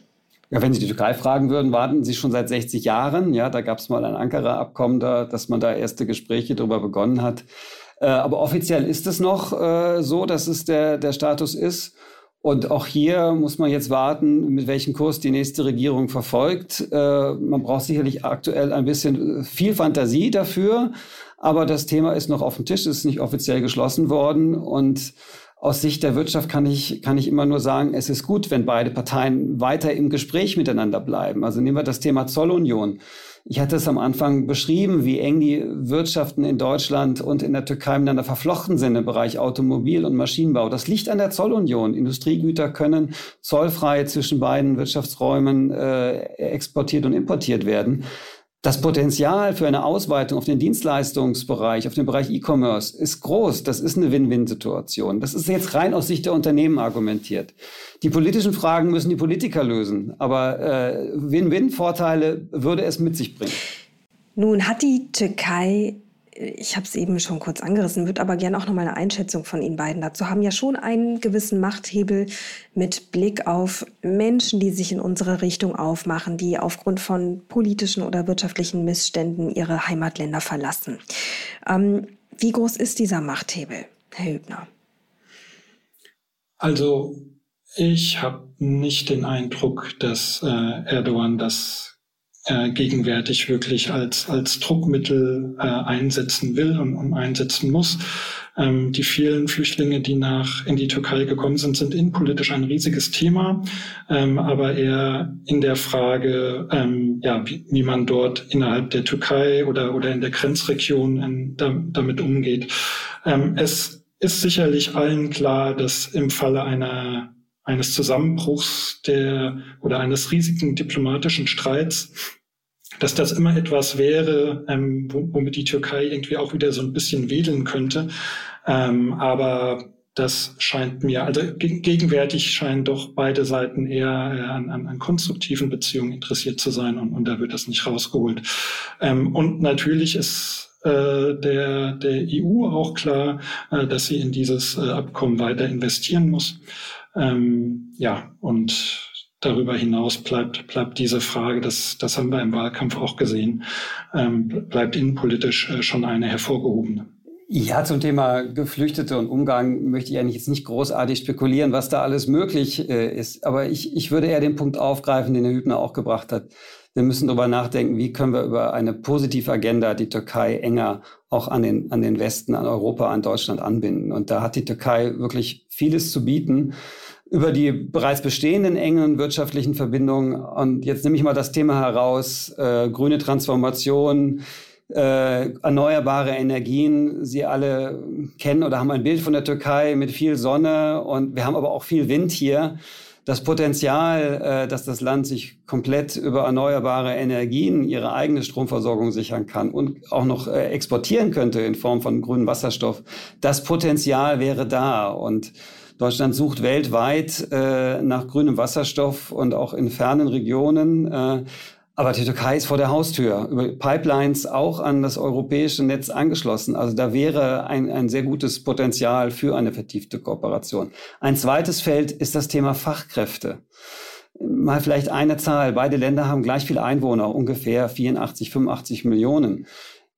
Ja, wenn Sie die Türkei fragen würden, warten Sie schon seit 60 Jahren. Ja, da gab es mal ein Ankara-Abkommen, da, dass man da erste Gespräche darüber begonnen hat. Äh, aber offiziell ist es noch äh, so, dass es der, der Status ist. Und auch hier muss man jetzt warten, mit welchem Kurs die nächste Regierung verfolgt. Äh, man braucht sicherlich aktuell ein bisschen viel Fantasie dafür. Aber das Thema ist noch auf dem Tisch, ist nicht offiziell geschlossen worden. Und aus Sicht der Wirtschaft kann ich, kann ich immer nur sagen, es ist gut, wenn beide Parteien weiter im Gespräch miteinander bleiben. Also nehmen wir das Thema Zollunion. Ich hatte es am Anfang beschrieben, wie eng die Wirtschaften in Deutschland und in der Türkei miteinander verflochten sind im Bereich Automobil- und Maschinenbau. Das liegt an der Zollunion. Industriegüter können zollfrei zwischen beiden Wirtschaftsräumen äh, exportiert und importiert werden. Das Potenzial für eine Ausweitung auf den Dienstleistungsbereich, auf den Bereich E-Commerce ist groß. Das ist eine Win-Win-Situation. Das ist jetzt rein aus Sicht der Unternehmen argumentiert. Die politischen Fragen müssen die Politiker lösen. Aber äh, Win-Win-Vorteile würde es mit sich bringen. Nun hat die Türkei ich habe es eben schon kurz angerissen, würde aber gerne auch noch mal eine Einschätzung von Ihnen beiden dazu haben. Ja, schon einen gewissen Machthebel mit Blick auf Menschen, die sich in unsere Richtung aufmachen, die aufgrund von politischen oder wirtschaftlichen Missständen ihre Heimatländer verlassen. Ähm, wie groß ist dieser Machthebel, Herr Hübner? Also ich habe nicht den Eindruck, dass äh, Erdogan das äh, gegenwärtig wirklich als, als Druckmittel äh, einsetzen will und, und einsetzen muss. Ähm, die vielen Flüchtlinge, die nach in die Türkei gekommen sind, sind innenpolitisch ein riesiges Thema, ähm, aber eher in der Frage, ähm, ja, wie, wie, man dort innerhalb der Türkei oder, oder in der Grenzregion ähm, da, damit umgeht. Ähm, es ist sicherlich allen klar, dass im Falle einer eines Zusammenbruchs der oder eines riesigen diplomatischen Streits, dass das immer etwas wäre, ähm, womit die Türkei irgendwie auch wieder so ein bisschen wedeln könnte. Ähm, aber das scheint mir, also gegenwärtig scheinen doch beide Seiten eher äh, an, an, an konstruktiven Beziehungen interessiert zu sein und, und da wird das nicht rausgeholt. Ähm, und natürlich ist äh, der, der EU auch klar, äh, dass sie in dieses äh, Abkommen weiter investieren muss. Ähm, ja, und darüber hinaus bleibt, bleibt diese Frage, das, das haben wir im Wahlkampf auch gesehen, ähm, bleibt innenpolitisch äh, schon eine hervorgehobene. Ja, zum Thema Geflüchtete und Umgang möchte ich eigentlich jetzt nicht großartig spekulieren, was da alles möglich äh, ist. Aber ich, ich würde eher den Punkt aufgreifen, den Herr Hübner auch gebracht hat. Wir müssen darüber nachdenken, wie können wir über eine positive Agenda die Türkei enger auch an den, an den Westen, an Europa, an Deutschland anbinden. Und da hat die Türkei wirklich vieles zu bieten über die bereits bestehenden engen wirtschaftlichen Verbindungen. Und jetzt nehme ich mal das Thema heraus, äh, grüne Transformation, äh, erneuerbare Energien. Sie alle kennen oder haben ein Bild von der Türkei mit viel Sonne und wir haben aber auch viel Wind hier. Das Potenzial, äh, dass das Land sich komplett über erneuerbare Energien ihre eigene Stromversorgung sichern kann und auch noch äh, exportieren könnte in Form von grünem Wasserstoff, das Potenzial wäre da. Und Deutschland sucht weltweit äh, nach grünem Wasserstoff und auch in fernen Regionen. Äh, aber die Türkei ist vor der Haustür, über Pipelines auch an das europäische Netz angeschlossen. Also da wäre ein, ein sehr gutes Potenzial für eine vertiefte Kooperation. Ein zweites Feld ist das Thema Fachkräfte. Mal vielleicht eine Zahl. Beide Länder haben gleich viele Einwohner, ungefähr 84, 85 Millionen.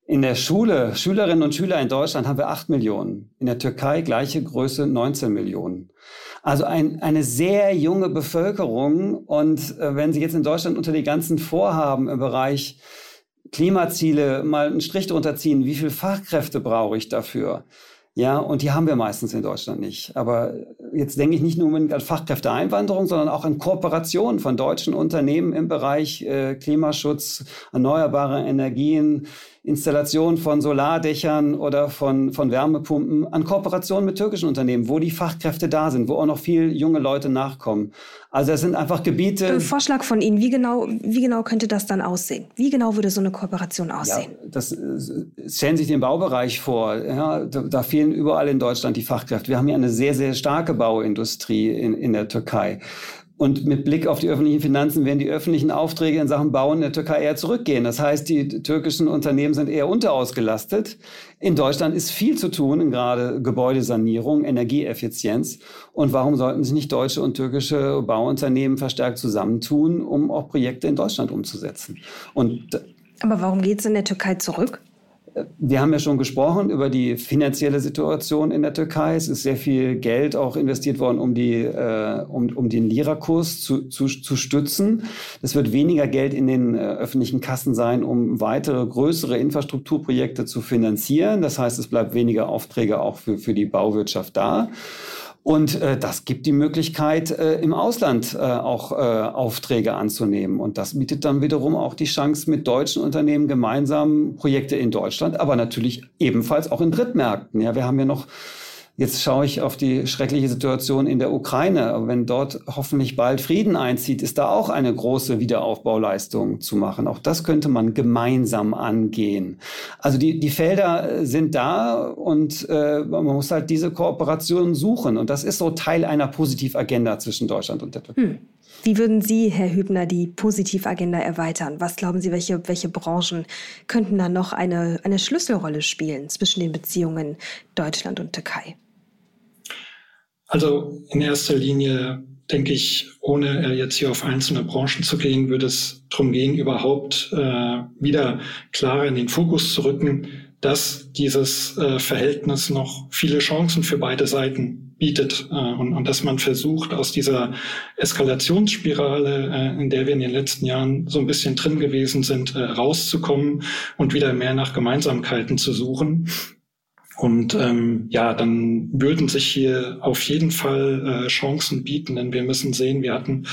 In der Schule, Schülerinnen und Schüler in Deutschland haben wir 8 Millionen. In der Türkei gleiche Größe 19 Millionen. Also ein, eine sehr junge Bevölkerung. Und äh, wenn Sie jetzt in Deutschland unter die ganzen Vorhaben im Bereich Klimaziele mal einen Strich drunter ziehen, wie viel Fachkräfte brauche ich dafür? Ja, und die haben wir meistens in Deutschland nicht. Aber jetzt denke ich nicht nur an Fachkräfteeinwanderung, sondern auch an Kooperationen von deutschen Unternehmen im Bereich äh, Klimaschutz, erneuerbare Energien, Installation von Solardächern oder von, von Wärmepumpen, an Kooperationen mit türkischen Unternehmen, wo die Fachkräfte da sind, wo auch noch viel junge Leute nachkommen. Also es sind einfach Gebiete. Ein Vorschlag von Ihnen, wie genau, wie genau könnte das dann aussehen? Wie genau würde so eine Kooperation aussehen? Ja, das äh, stellen sich den Baubereich vor. Ja, da, da fehlen überall in Deutschland die Fachkräfte. Wir haben hier eine sehr, sehr starke Bauindustrie in, in der Türkei. Und mit Blick auf die öffentlichen Finanzen werden die öffentlichen Aufträge in Sachen Bauen in der Türkei eher zurückgehen. Das heißt, die türkischen Unternehmen sind eher unterausgelastet. In Deutschland ist viel zu tun, gerade Gebäudesanierung, Energieeffizienz. Und warum sollten sich nicht deutsche und türkische Bauunternehmen verstärkt zusammentun, um auch Projekte in Deutschland umzusetzen? Und Aber warum geht es in der Türkei zurück? Wir haben ja schon gesprochen über die finanzielle Situation in der Türkei. Es ist sehr viel Geld auch investiert worden, um, die, äh, um, um den Lira-Kurs zu, zu, zu stützen. Es wird weniger Geld in den äh, öffentlichen Kassen sein, um weitere größere Infrastrukturprojekte zu finanzieren. Das heißt, es bleibt weniger Aufträge auch für, für die Bauwirtschaft da. Und äh, das gibt die Möglichkeit, äh, im Ausland äh, auch äh, Aufträge anzunehmen. Und das bietet dann wiederum auch die Chance, mit deutschen Unternehmen gemeinsam Projekte in Deutschland, aber natürlich ebenfalls auch in Drittmärkten. Ja, wir haben ja noch Jetzt schaue ich auf die schreckliche Situation in der Ukraine. Wenn dort hoffentlich bald Frieden einzieht, ist da auch eine große Wiederaufbauleistung zu machen. Auch das könnte man gemeinsam angehen. Also die, die Felder sind da und äh, man muss halt diese Kooperation suchen. Und das ist so Teil einer Positivagenda zwischen Deutschland und der Türkei. Hm. Wie würden Sie, Herr Hübner, die Positivagenda erweitern? Was glauben Sie, welche, welche Branchen könnten da noch eine, eine Schlüsselrolle spielen zwischen den Beziehungen Deutschland und Türkei? Also in erster Linie denke ich, ohne äh, jetzt hier auf einzelne Branchen zu gehen, würde es darum gehen, überhaupt äh, wieder klarer in den Fokus zu rücken, dass dieses äh, Verhältnis noch viele Chancen für beide Seiten bietet äh, und, und dass man versucht, aus dieser Eskalationsspirale, äh, in der wir in den letzten Jahren so ein bisschen drin gewesen sind, äh, rauszukommen und wieder mehr nach Gemeinsamkeiten zu suchen und ähm, ja, dann würden sich hier auf jeden Fall äh, Chancen bieten, denn wir müssen sehen, wir hatten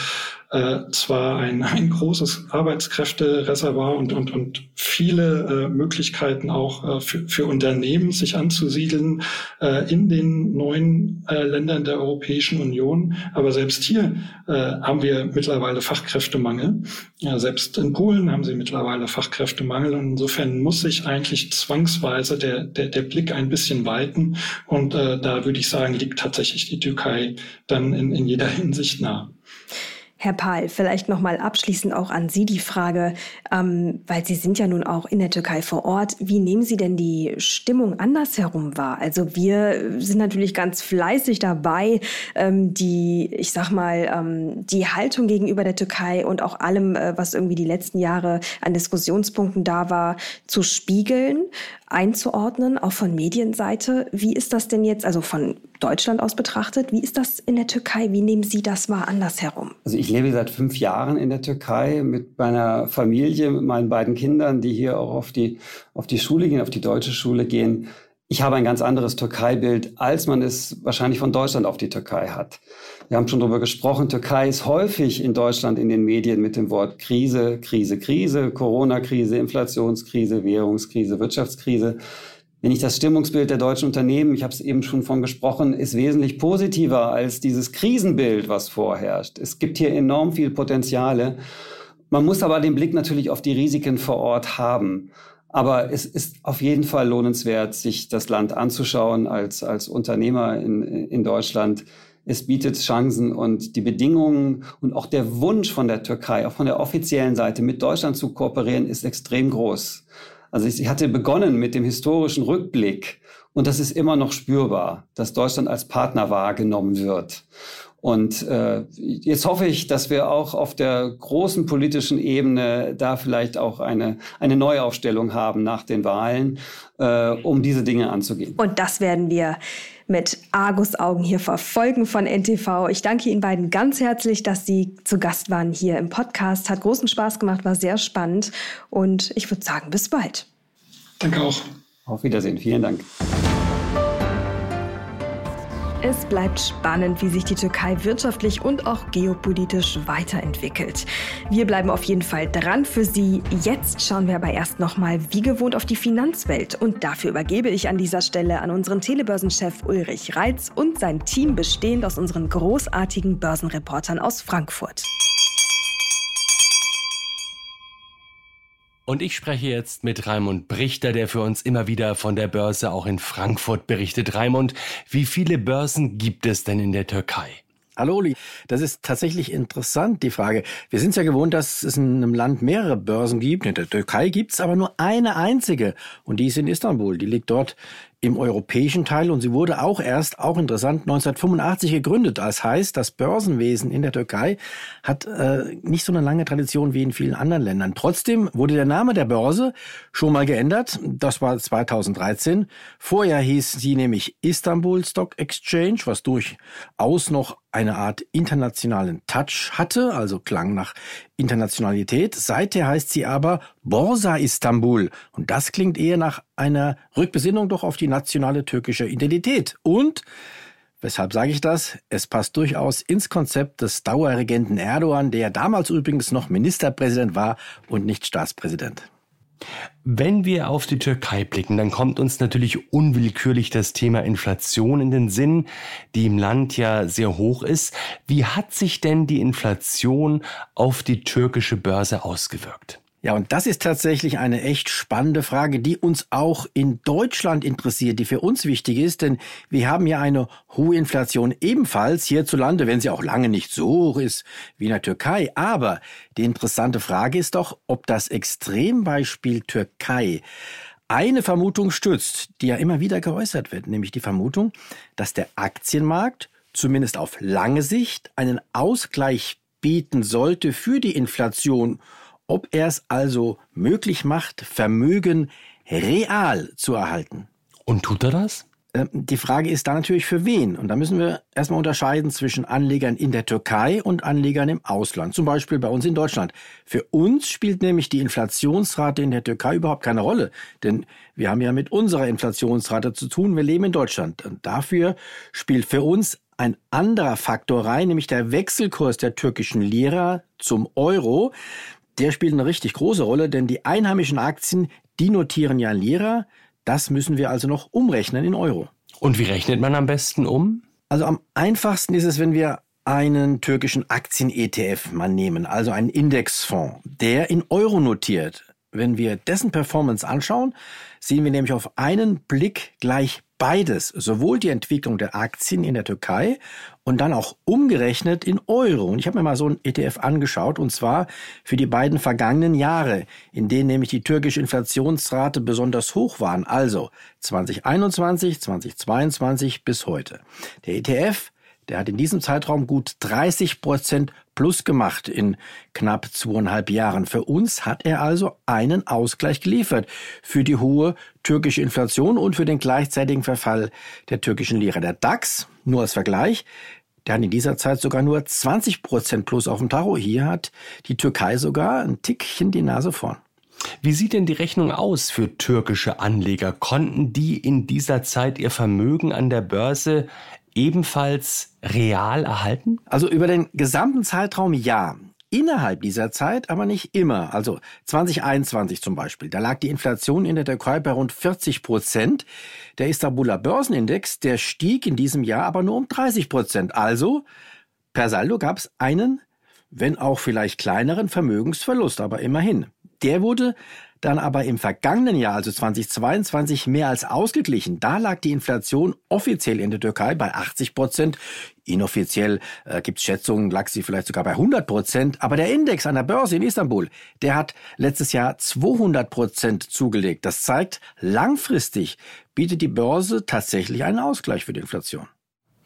äh, zwar ein, ein großes Arbeitskräftereservoir und, und, und viele äh, Möglichkeiten auch äh, für, für Unternehmen, sich anzusiedeln äh, in den neuen äh, Ländern der Europäischen Union. Aber selbst hier äh, haben wir mittlerweile Fachkräftemangel. Ja, selbst in Polen haben sie mittlerweile Fachkräftemangel. Und insofern muss sich eigentlich zwangsweise der, der, der Blick ein bisschen weiten. Und äh, da würde ich sagen, liegt tatsächlich die Türkei dann in, in jeder Hinsicht nah. Herr Pahl, vielleicht noch mal abschließend auch an Sie die Frage, ähm, weil Sie sind ja nun auch in der Türkei vor Ort. Wie nehmen Sie denn die Stimmung andersherum wahr? Also wir sind natürlich ganz fleißig dabei, ähm, die, ich sag mal, ähm, die Haltung gegenüber der Türkei und auch allem, äh, was irgendwie die letzten Jahre an Diskussionspunkten da war, zu spiegeln einzuordnen, auch von Medienseite. Wie ist das denn jetzt, also von Deutschland aus betrachtet, wie ist das in der Türkei? Wie nehmen Sie das mal andersherum? Also ich lebe seit fünf Jahren in der Türkei mit meiner Familie, mit meinen beiden Kindern, die hier auch auf die, auf die Schule gehen, auf die deutsche Schule gehen. Ich habe ein ganz anderes Türkei-Bild, als man es wahrscheinlich von Deutschland auf die Türkei hat. Wir haben schon darüber gesprochen, Türkei ist häufig in Deutschland in den Medien mit dem Wort Krise, Krise, Krise, Corona-Krise, Inflationskrise, Währungskrise, Wirtschaftskrise. Wenn ich das Stimmungsbild der deutschen Unternehmen, ich habe es eben schon von gesprochen, ist wesentlich positiver als dieses Krisenbild, was vorherrscht. Es gibt hier enorm viel Potenziale. Man muss aber den Blick natürlich auf die Risiken vor Ort haben. Aber es ist auf jeden Fall lohnenswert, sich das Land anzuschauen als, als Unternehmer in, in Deutschland. Es bietet Chancen und die Bedingungen und auch der Wunsch von der Türkei, auch von der offiziellen Seite mit Deutschland zu kooperieren, ist extrem groß. Also ich hatte begonnen mit dem historischen Rückblick und das ist immer noch spürbar, dass Deutschland als Partner wahrgenommen wird. Und äh, jetzt hoffe ich, dass wir auch auf der großen politischen Ebene da vielleicht auch eine, eine Neuaufstellung haben nach den Wahlen, äh, um diese Dinge anzugehen. Und das werden wir mit Argusaugen hier verfolgen von NTV. Ich danke Ihnen beiden ganz herzlich, dass Sie zu Gast waren hier im Podcast. Hat großen Spaß gemacht, war sehr spannend. Und ich würde sagen, bis bald. Danke auch. Auf Wiedersehen. Vielen Dank. Es bleibt spannend, wie sich die Türkei wirtschaftlich und auch geopolitisch weiterentwickelt. Wir bleiben auf jeden Fall dran für Sie. Jetzt schauen wir aber erst nochmal wie gewohnt auf die Finanzwelt. Und dafür übergebe ich an dieser Stelle an unseren Telebörsenchef Ulrich Reitz und sein Team bestehend aus unseren großartigen Börsenreportern aus Frankfurt. Und ich spreche jetzt mit Raimund Brichter, der für uns immer wieder von der Börse auch in Frankfurt berichtet. Raimund, wie viele Börsen gibt es denn in der Türkei? Hallo Uli, das ist tatsächlich interessant, die Frage. Wir sind ja gewohnt, dass es in einem Land mehrere Börsen gibt. In der Türkei gibt es aber nur eine einzige und die ist in Istanbul. Die liegt dort im europäischen Teil und sie wurde auch erst, auch interessant, 1985 gegründet. Das heißt, das Börsenwesen in der Türkei hat äh, nicht so eine lange Tradition wie in vielen anderen Ländern. Trotzdem wurde der Name der Börse schon mal geändert. Das war 2013. Vorher hieß sie nämlich Istanbul Stock Exchange, was durchaus noch eine Art internationalen Touch hatte, also klang nach Internationalität. Seither heißt sie aber Borsa Istanbul. Und das klingt eher nach einer Rückbesinnung doch auf die nationale türkische Identität. Und Weshalb sage ich das? Es passt durchaus ins Konzept des Dauerregenten Erdogan, der damals übrigens noch Ministerpräsident war und nicht Staatspräsident. Wenn wir auf die Türkei blicken, dann kommt uns natürlich unwillkürlich das Thema Inflation in den Sinn, die im Land ja sehr hoch ist. Wie hat sich denn die Inflation auf die türkische Börse ausgewirkt? Ja, und das ist tatsächlich eine echt spannende Frage, die uns auch in Deutschland interessiert, die für uns wichtig ist, denn wir haben ja eine hohe Inflation ebenfalls hierzulande, wenn sie auch lange nicht so hoch ist wie in der Türkei. Aber die interessante Frage ist doch, ob das Extrembeispiel Türkei eine Vermutung stützt, die ja immer wieder geäußert wird, nämlich die Vermutung, dass der Aktienmarkt zumindest auf lange Sicht einen Ausgleich bieten sollte für die Inflation ob er es also möglich macht, Vermögen real zu erhalten. Und tut er das? Ähm, die Frage ist da natürlich für wen. Und da müssen wir erstmal unterscheiden zwischen Anlegern in der Türkei und Anlegern im Ausland. Zum Beispiel bei uns in Deutschland. Für uns spielt nämlich die Inflationsrate in der Türkei überhaupt keine Rolle. Denn wir haben ja mit unserer Inflationsrate zu tun. Wir leben in Deutschland. Und dafür spielt für uns ein anderer Faktor rein, nämlich der Wechselkurs der türkischen Lira zum Euro der spielt eine richtig große Rolle, denn die einheimischen Aktien, die notieren ja Lira. Das müssen wir also noch umrechnen in Euro. Und wie rechnet man am besten um? Also am einfachsten ist es, wenn wir einen türkischen Aktien-ETF mal nehmen, also einen Indexfonds, der in Euro notiert. Wenn wir dessen Performance anschauen, sehen wir nämlich auf einen Blick gleich beides, sowohl die Entwicklung der Aktien in der Türkei und dann auch umgerechnet in Euro. Und ich habe mir mal so ein ETF angeschaut, und zwar für die beiden vergangenen Jahre, in denen nämlich die türkische Inflationsrate besonders hoch waren, also 2021, 2022 bis heute. Der ETF der hat in diesem Zeitraum gut 30 Prozent plus gemacht in knapp zweieinhalb Jahren. Für uns hat er also einen Ausgleich geliefert für die hohe türkische Inflation und für den gleichzeitigen Verfall der türkischen Lira. Der DAX, nur als Vergleich, der hat in dieser Zeit sogar nur 20 Prozent plus auf dem Tacho. Hier hat die Türkei sogar ein Tickchen die Nase vorn. Wie sieht denn die Rechnung aus für türkische Anleger? Konnten die in dieser Zeit ihr Vermögen an der Börse ebenfalls real erhalten? Also über den gesamten Zeitraum ja. Innerhalb dieser Zeit aber nicht immer. Also 2021 zum Beispiel, da lag die Inflation in der Türkei bei rund 40 Prozent. Der Istanbuler Börsenindex, der stieg in diesem Jahr aber nur um 30 Prozent. Also per Saldo gab es einen, wenn auch vielleicht kleineren Vermögensverlust, aber immerhin. Der wurde dann aber im vergangenen Jahr, also 2022, mehr als ausgeglichen. Da lag die Inflation offiziell in der Türkei bei 80 Prozent. Inoffiziell äh, gibt es Schätzungen, lag sie vielleicht sogar bei 100 Prozent. Aber der Index an der Börse in Istanbul, der hat letztes Jahr 200 Prozent zugelegt. Das zeigt, langfristig bietet die Börse tatsächlich einen Ausgleich für die Inflation.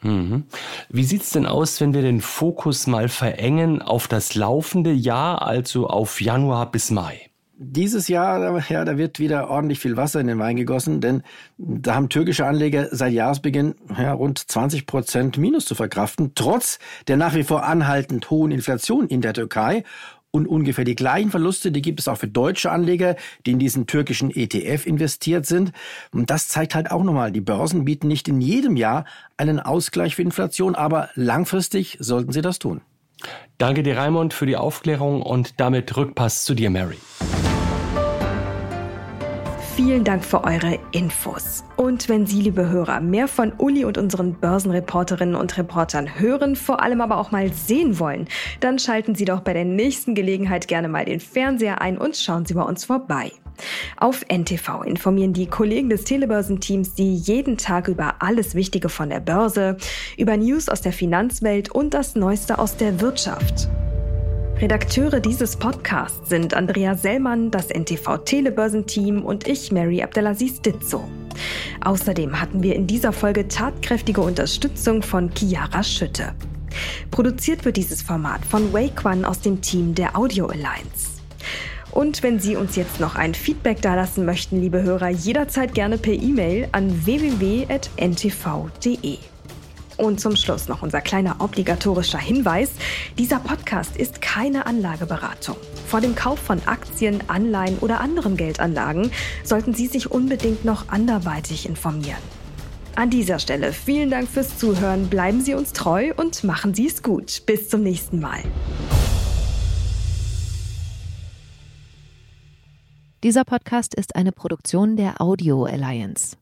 Mhm. Wie sieht's denn aus, wenn wir den Fokus mal verengen auf das laufende Jahr, also auf Januar bis Mai? Dieses Jahr, ja, da wird wieder ordentlich viel Wasser in den Wein gegossen, denn da haben türkische Anleger seit Jahresbeginn ja, rund 20 Prozent Minus zu verkraften, trotz der nach wie vor anhaltend hohen Inflation in der Türkei. Und ungefähr die gleichen Verluste, die gibt es auch für deutsche Anleger, die in diesen türkischen ETF investiert sind. Und das zeigt halt auch nochmal, die Börsen bieten nicht in jedem Jahr einen Ausgleich für Inflation, aber langfristig sollten sie das tun. Danke dir, Raimund, für die Aufklärung und damit Rückpass zu dir, Mary. Vielen Dank für eure Infos. Und wenn Sie, liebe Hörer, mehr von Uli und unseren Börsenreporterinnen und Reportern hören, vor allem aber auch mal sehen wollen, dann schalten Sie doch bei der nächsten Gelegenheit gerne mal den Fernseher ein und schauen Sie bei uns vorbei. Auf NTV informieren die Kollegen des Telebörsenteams Sie jeden Tag über alles Wichtige von der Börse, über News aus der Finanzwelt und das Neueste aus der Wirtschaft. Redakteure dieses Podcasts sind Andrea Sellmann, das NTV Telebörsenteam und ich, Mary Abdelaziz Ditzo. Außerdem hatten wir in dieser Folge tatkräftige Unterstützung von Chiara Schütte. Produziert wird dieses Format von Wake One aus dem Team der Audio Alliance. Und wenn Sie uns jetzt noch ein Feedback dalassen möchten, liebe Hörer, jederzeit gerne per E-Mail an www.ntv.de. Und zum Schluss noch unser kleiner obligatorischer Hinweis. Dieser Podcast ist keine Anlageberatung. Vor dem Kauf von Aktien, Anleihen oder anderen Geldanlagen sollten Sie sich unbedingt noch anderweitig informieren. An dieser Stelle vielen Dank fürs Zuhören, bleiben Sie uns treu und machen Sie es gut. Bis zum nächsten Mal. Dieser Podcast ist eine Produktion der Audio Alliance.